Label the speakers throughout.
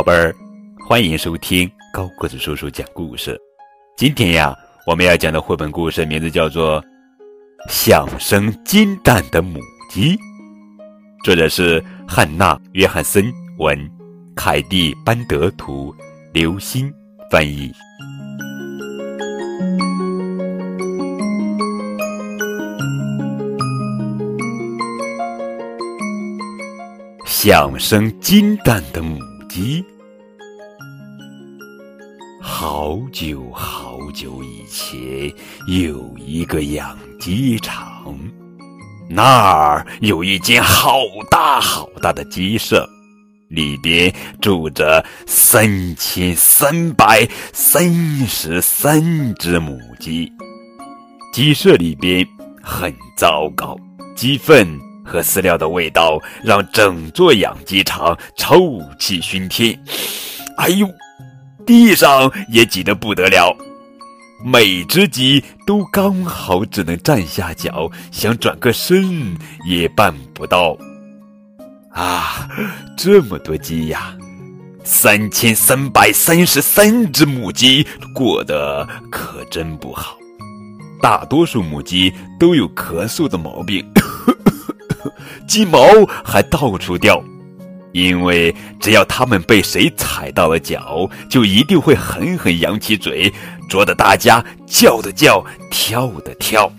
Speaker 1: 宝贝儿，欢迎收听高个子叔叔讲故事。今天呀，我们要讲的绘本故事名字叫做《想生金蛋的母鸡》，作者是汉娜·约翰森文，凯蒂·班德图，刘星翻译。想生金蛋的母鸡。好久好久以前，有一个养鸡场，那儿有一间好大好大的鸡舍，里边住着三千三百三十三只母鸡。鸡舍里边很糟糕，鸡粪。和饲料的味道让整座养鸡场臭气熏天，哎呦，地上也挤得不得了，每只鸡都刚好只能站下脚，想转个身也办不到。啊，这么多鸡呀，三千三百三十三只母鸡过得可真不好，大多数母鸡都有咳嗽的毛病。鸡毛还到处掉，因为只要它们被谁踩到了脚，就一定会狠狠扬起嘴，啄得大家叫的叫，跳的跳。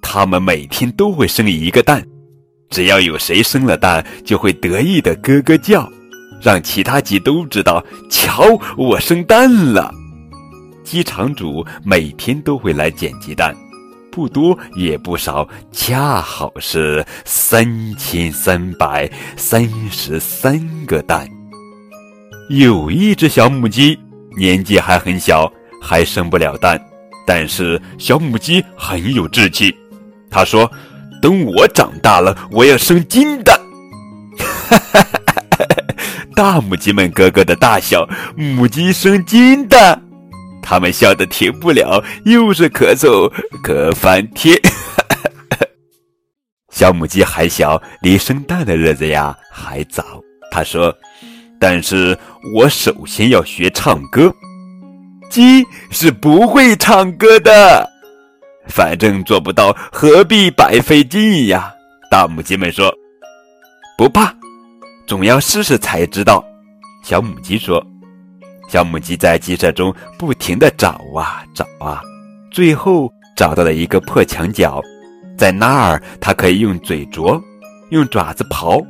Speaker 1: 它们每天都会生一个蛋，只要有谁生了蛋，就会得意的咯咯叫，让其他鸡都知道，瞧我生蛋了。鸡场主每天都会来捡鸡蛋。不多也不少，恰好是三千三百三十三个蛋。有一只小母鸡，年纪还很小，还生不了蛋。但是小母鸡很有志气，它说：“等我长大了，我要生金蛋。”哈哈哈哈哈大母鸡们咯咯的大笑，母鸡生金蛋。他们笑得停不了，又是咳嗽咳翻天。小母鸡还小，离生蛋的日子呀还早。他说：“但是我首先要学唱歌。鸡是不会唱歌的，反正做不到，何必白费劲呀？”大母鸡们说：“不怕，总要试试才知道。”小母鸡说。小母鸡在鸡舍中不停地找啊找啊，最后找到了一个破墙角，在那儿它可以用嘴啄，用爪子刨。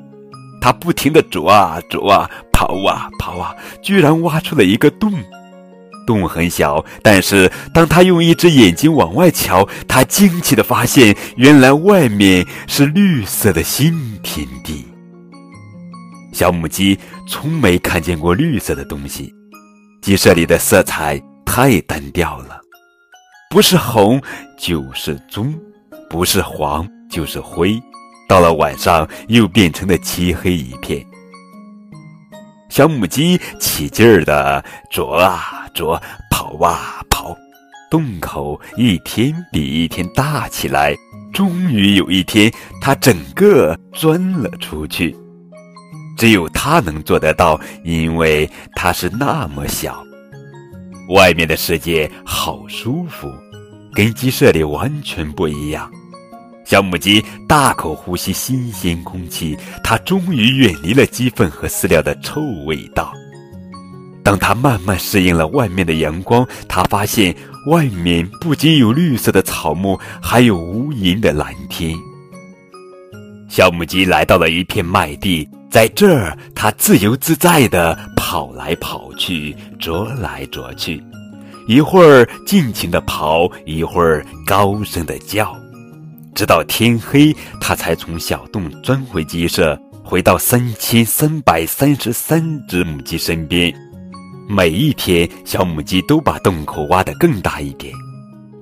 Speaker 1: 它不停地啄啊啄啊，刨啊刨啊，居然挖出了一个洞。洞很小，但是当它用一只眼睛往外瞧，它惊奇地发现，原来外面是绿色的新天地。小母鸡从没看见过绿色的东西。鸡舍里的色彩太单调了，不是红就是棕，不是黄就是灰，到了晚上又变成了漆黑一片。小母鸡起劲儿的啄啊啄，跑啊跑，洞口一天比一天大起来。终于有一天，它整个钻了出去。只有它能做得到，因为它是那么小。外面的世界好舒服，跟鸡舍里完全不一样。小母鸡大口呼吸新鲜空气，它终于远离了鸡粪和饲料的臭味道。当它慢慢适应了外面的阳光，它发现外面不仅有绿色的草木，还有无垠的蓝天。小母鸡来到了一片麦地。在这儿，它自由自在地跑来跑去，啄来啄去，一会儿尽情地刨，一会儿高声地叫，直到天黑，它才从小洞钻回鸡舍，回到三千三百三十三只母鸡身边。每一天，小母鸡都把洞口挖得更大一点。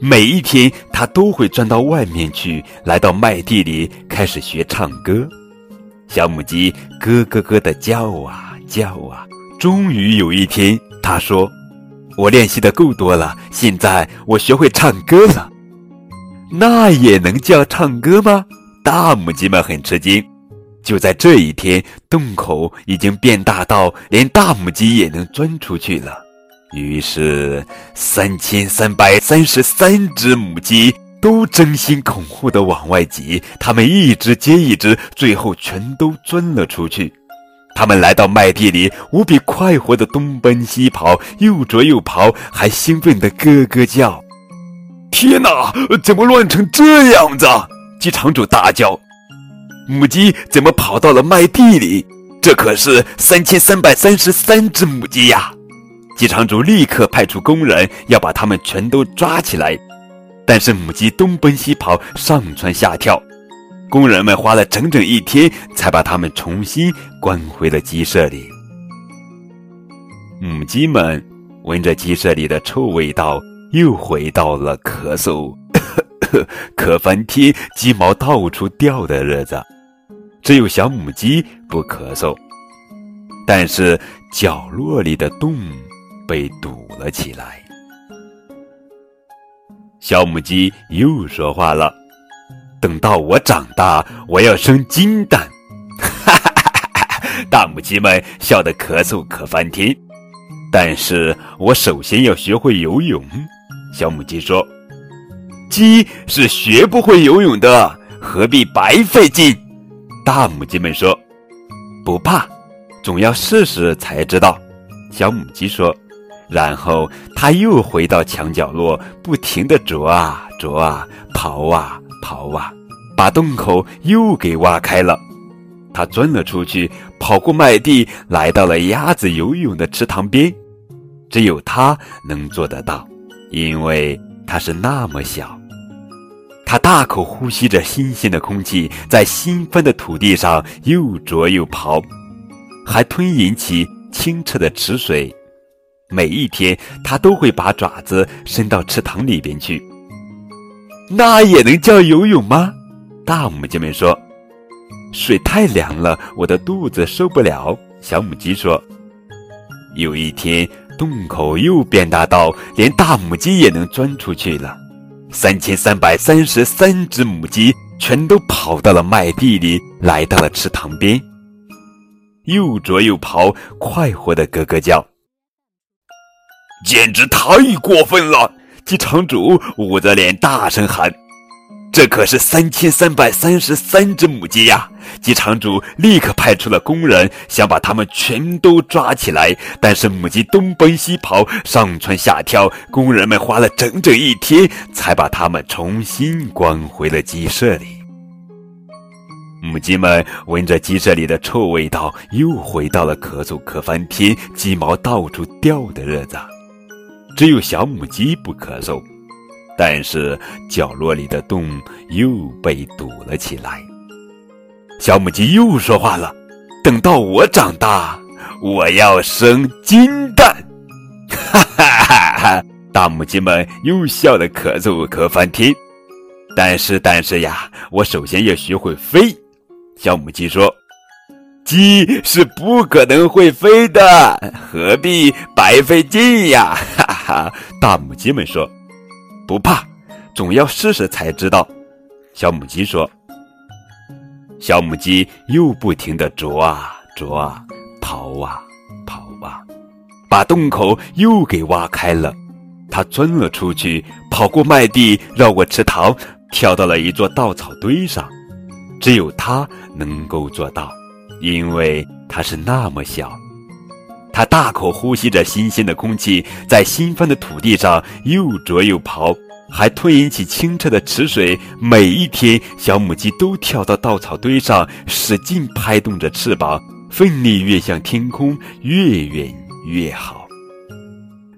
Speaker 1: 每一天，它都会钻到外面去，来到麦地里，开始学唱歌。小母鸡咯咯咯的叫啊叫啊，终于有一天，它说：“我练习的够多了，现在我学会唱歌了。”那也能叫唱歌吗？大母鸡们很吃惊。就在这一天，洞口已经变大到连大母鸡也能钻出去了。于是，三千三百三十三只母鸡都争先恐后的往外挤，它们一只接一只，最后全都钻了出去。他们来到麦地里，无比快活的东奔西跑，又啄又刨，还兴奋的咯咯叫。天哪，怎么乱成这样子？鸡场主大叫。母鸡怎么跑到了麦地里？这可是三千三百三十三只母鸡呀！鸡场主立刻派出工人要把它们全都抓起来，但是母鸡东奔西跑，上蹿下跳，工人们花了整整一天才把它们重新关回了鸡舍里。母鸡们闻着鸡舍里的臭味道，又回到了咳嗽、咳 咳翻天、鸡毛到处掉的日子。只有小母鸡不咳嗽，但是角落里的洞被堵了起来。小母鸡又说话了：“等到我长大，我要生金蛋。”哈哈哈哈哈！大母鸡们笑得咳嗽可翻天。但是我首先要学会游泳。小母鸡说：“鸡是学不会游泳的，何必白费劲？”大母鸡们说：“不怕，总要试试才知道。”小母鸡说，然后它又回到墙角落，不停地啄啊啄啊，刨啊刨啊，把洞口又给挖开了。它钻了出去，跑过麦地，来到了鸭子游泳的池塘边。只有它能做得到，因为它是那么小。他大口呼吸着新鲜的空气，在新翻的土地上又啄又刨，还吞饮起清澈的池水。每一天，它都会把爪子伸到池塘里边去。那也能叫游泳吗？大母鸡们说：“水太凉了，我的肚子受不了。”小母鸡说：“有一天，洞口又变大到连大母鸡也能钻出去了。”三千三百三十三只母鸡全都跑到了麦地里，来到了池塘边，又啄又刨，快活的咯咯叫，简直太过分了！鸡场主捂着脸大声喊。这可是三千三百三十三只母鸡呀！鸡场主立刻派出了工人，想把它们全都抓起来。但是母鸡东奔西跑，上蹿下跳，工人们花了整整一天，才把它们重新关回了鸡舍里。母鸡们闻着鸡舍里的臭味道，又回到了咳嗽咳翻天、鸡毛到处掉的日子。只有小母鸡不咳嗽。但是角落里的洞又被堵了起来。小母鸡又说话了：“等到我长大，我要生金蛋。”哈哈哈哈！大母鸡们又笑得咳嗽咳翻天。但是，但是呀，我首先要学会飞。小母鸡说：“鸡是不可能会飞的，何必白费劲呀？”哈哈！大母鸡们说。不怕，总要试试才知道。小母鸡说：“小母鸡又不停地啄啊啄啊，刨啊刨啊，把洞口又给挖开了。它钻了出去，跑过麦地，绕过池塘，跳到了一座稻草堆上。只有它能够做到，因为它是那么小。”它大口呼吸着新鲜的空气，在新翻的土地上又啄又刨，还吞饮起清澈的池水。每一天，小母鸡都跳到稻草堆上，使劲拍动着翅膀，奋力跃向天空，越远越好。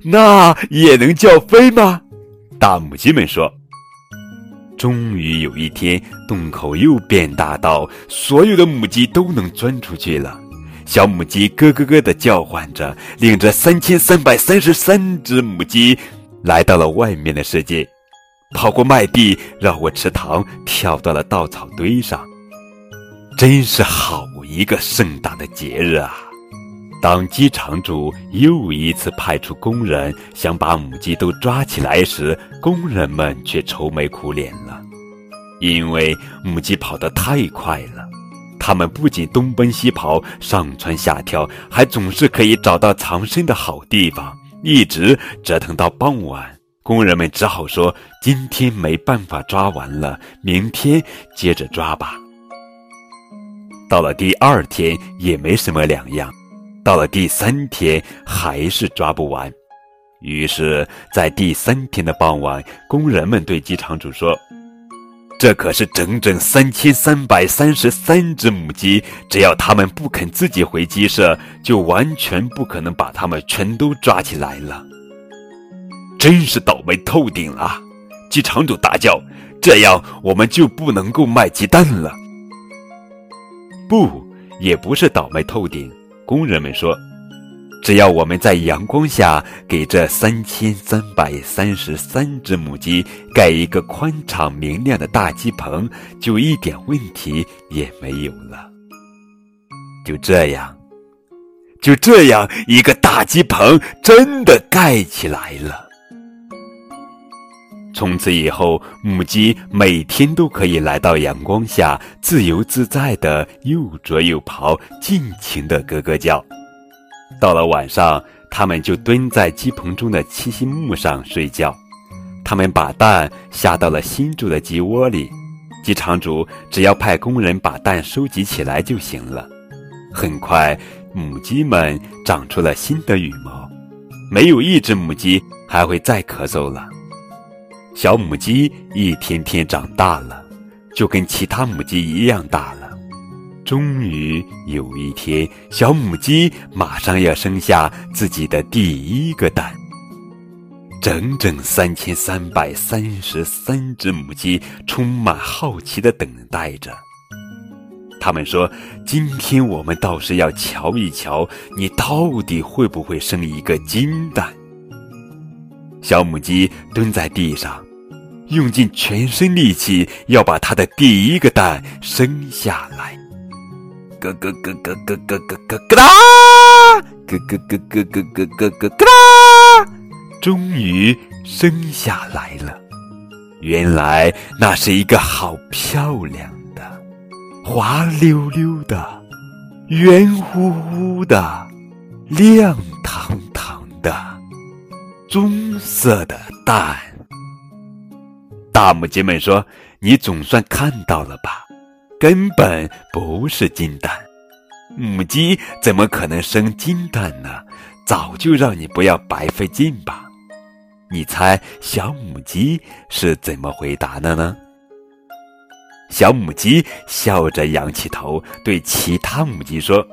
Speaker 1: 那也能叫飞吗？大母鸡们说。终于有一天，洞口又变大到所有的母鸡都能钻出去了。小母鸡咯咯咯地叫唤着，领着三千三百三十三只母鸡，来到了外面的世界，跑过麦地，绕过池塘，跳到了稻草堆上。真是好一个盛大的节日啊！当鸡场主又一次派出工人想把母鸡都抓起来时，工人们却愁眉苦脸了，因为母鸡跑得太快了。他们不仅东奔西跑、上蹿下跳，还总是可以找到藏身的好地方，一直折腾到傍晚。工人们只好说：“今天没办法抓完了，明天接着抓吧。”到了第二天也没什么两样，到了第三天还是抓不完。于是，在第三天的傍晚，工人们对机场主说：“这可是整整三千三百三十三只母鸡，只要它们不肯自己回鸡舍，就完全不可能把它们全都抓起来了。”真是倒霉透顶了！鸡场主大叫：“这样我们就不能够卖鸡蛋了。”不，也不是倒霉透顶。工人们说。只要我们在阳光下给这三千三百三十三只母鸡盖一个宽敞明亮的大鸡棚，就一点问题也没有了。就这样，就这样，一个大鸡棚真的盖起来了。从此以后，母鸡每天都可以来到阳光下，自由自在的又啄又刨，尽情的咯咯叫。到了晚上，他们就蹲在鸡棚中的栖息木上睡觉。他们把蛋下到了新筑的鸡窝里，鸡场主只要派工人把蛋收集起来就行了。很快，母鸡们长出了新的羽毛，没有一只母鸡还会再咳嗽了。小母鸡一天天长大了，就跟其他母鸡一样大了。终于有一天，小母鸡马上要生下自己的第一个蛋。整整三千三百三十三只母鸡充满好奇的等待着。他们说：“今天我们倒是要瞧一瞧，你到底会不会生一个金蛋。”小母鸡蹲在地上，用尽全身力气要把它的第一个蛋生下来。咯咯咯咯咯咯咯咯咯哒！咯咯咯咯咯咯咯咯咯哒！终于生下来了。原来那是一个好漂亮的、滑溜溜的、圆乎乎的、亮堂堂的棕色的蛋。大母鸡们说：“你总算看到了吧？”根本不是金蛋，母鸡怎么可能生金蛋呢？早就让你不要白费劲吧。你猜小母鸡是怎么回答的呢？小母鸡笑着仰起头，对其他母鸡说：“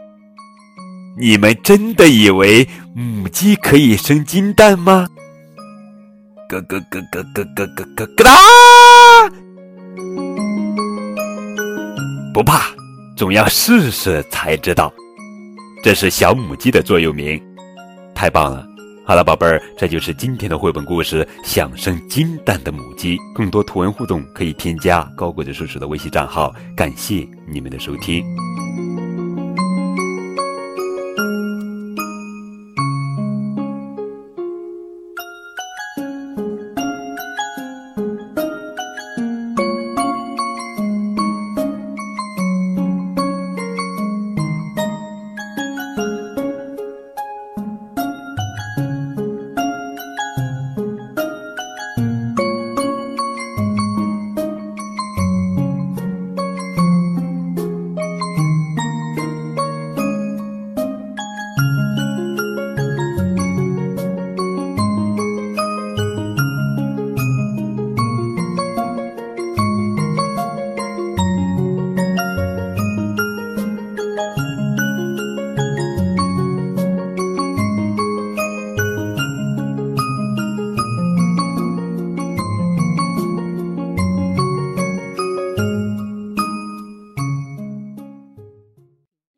Speaker 1: 你们真的以为母鸡可以生金蛋吗？”咯咯咯咯咯咯咯咯咯哒！不怕，总要试试才知道。这是小母鸡的座右铭，太棒了！好了，宝贝儿，这就是今天的绘本故事《想生金蛋的母鸡》。更多图文互动可以添加高个子叔叔的微信账号。感谢你们的收听。